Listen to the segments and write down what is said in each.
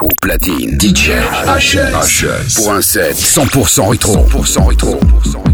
Au platine, DJ HS. Pour un set 100% rétro. 100% rétro. 100% rétro.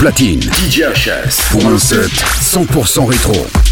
Platine. DJ HS. Pour un set 100% rétro.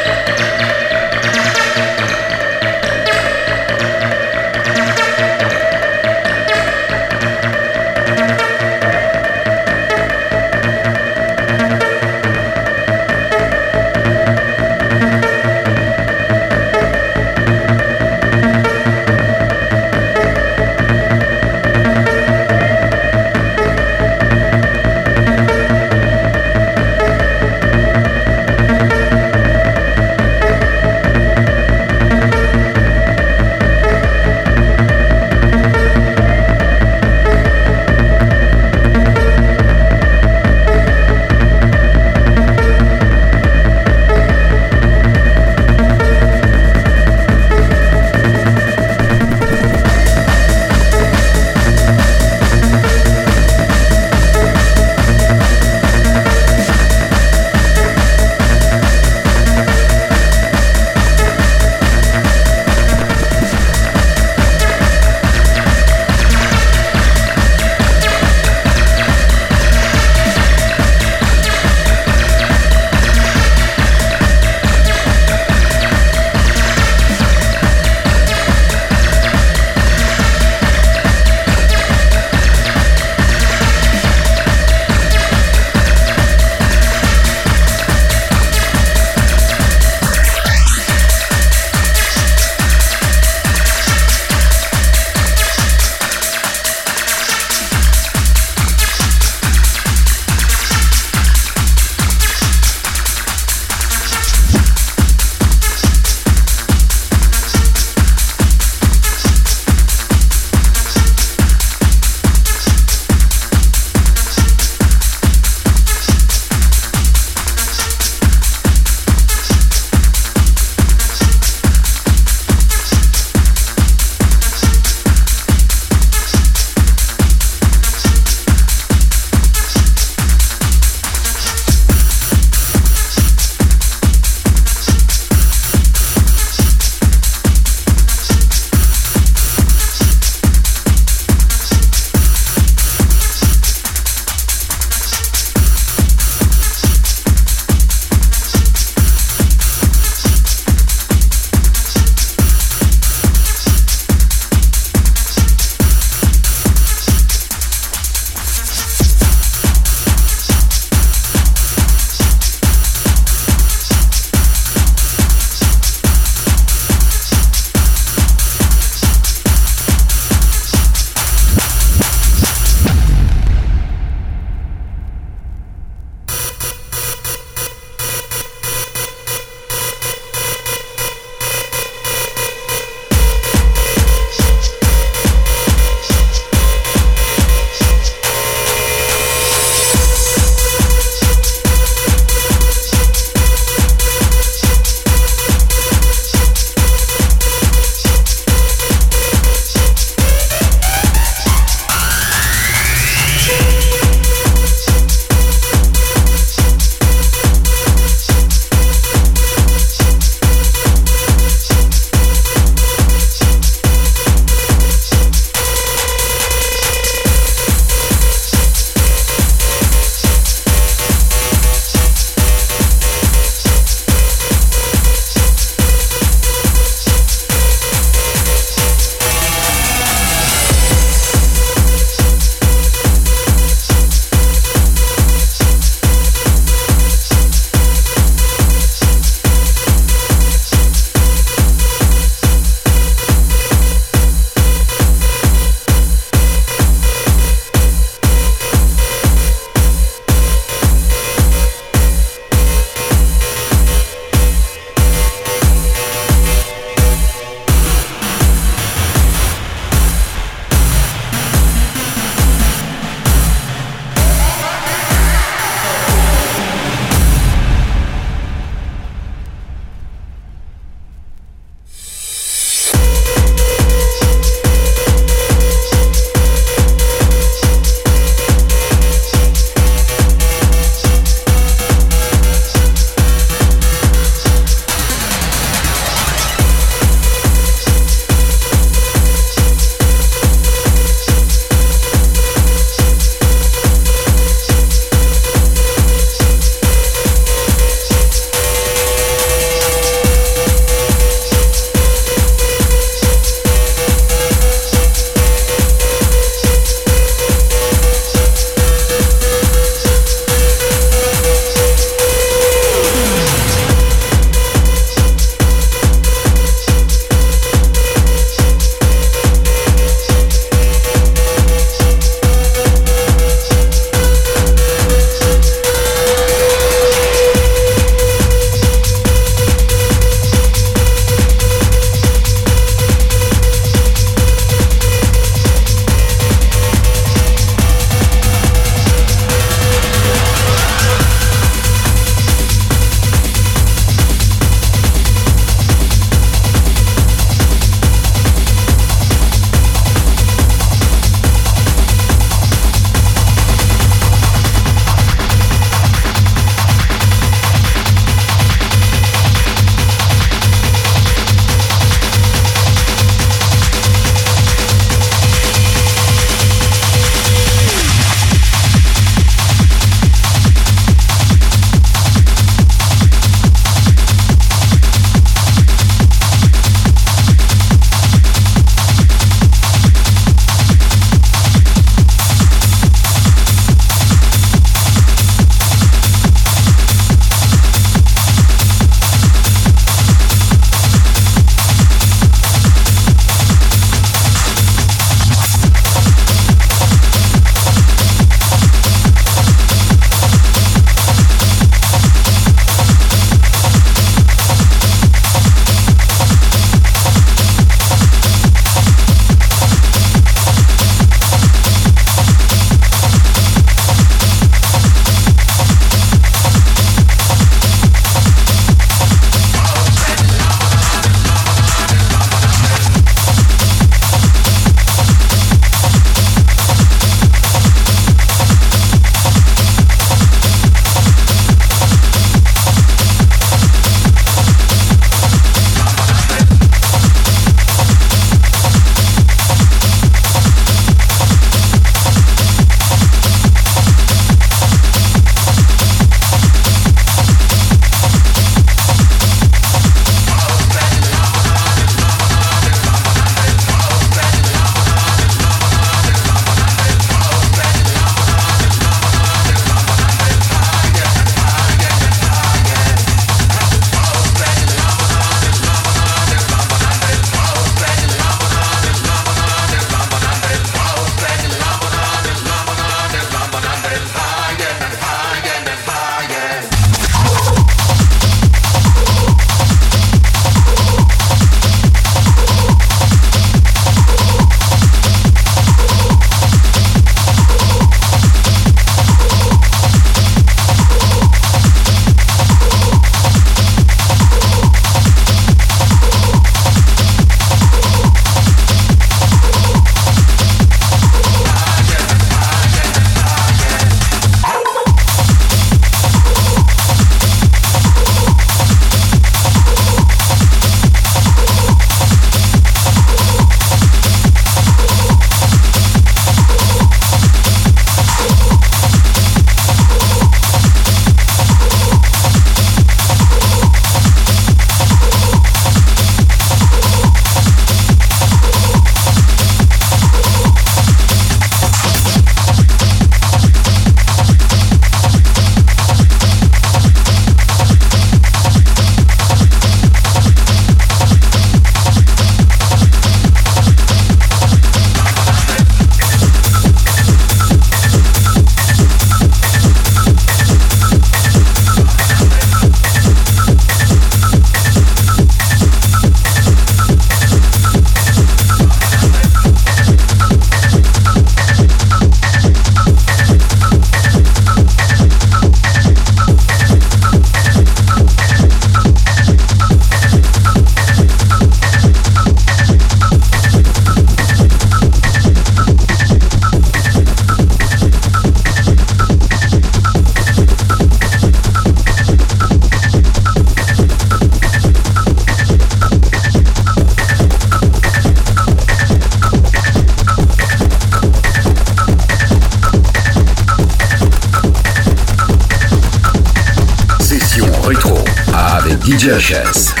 DJ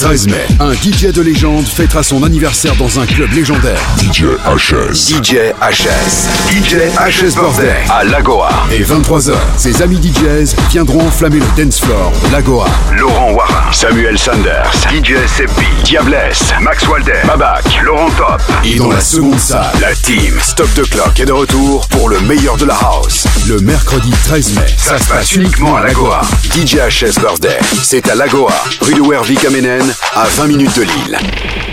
13 mai, un DJ de légende fêtera son anniversaire dans un club légendaire. DJ HS. DJ HS. DJ HS Birthday à Lagoa. Et 23h, ses amis DJs viendront enflammer le dance floor de Lagoa. Laurent Wara, Samuel Sanders, DJ Seppi, Diablesse, Max Walder, Babac, Laurent Top. Et dans la seconde salle, la team Stop the Clock est de retour pour le meilleur de la house. Le mercredi 13 mai, ça se passe uniquement à Lagoa. DJ HS Birthday, c'est à Lagoa, rue de Wervik à Ménène, à 20 minutes de Lille.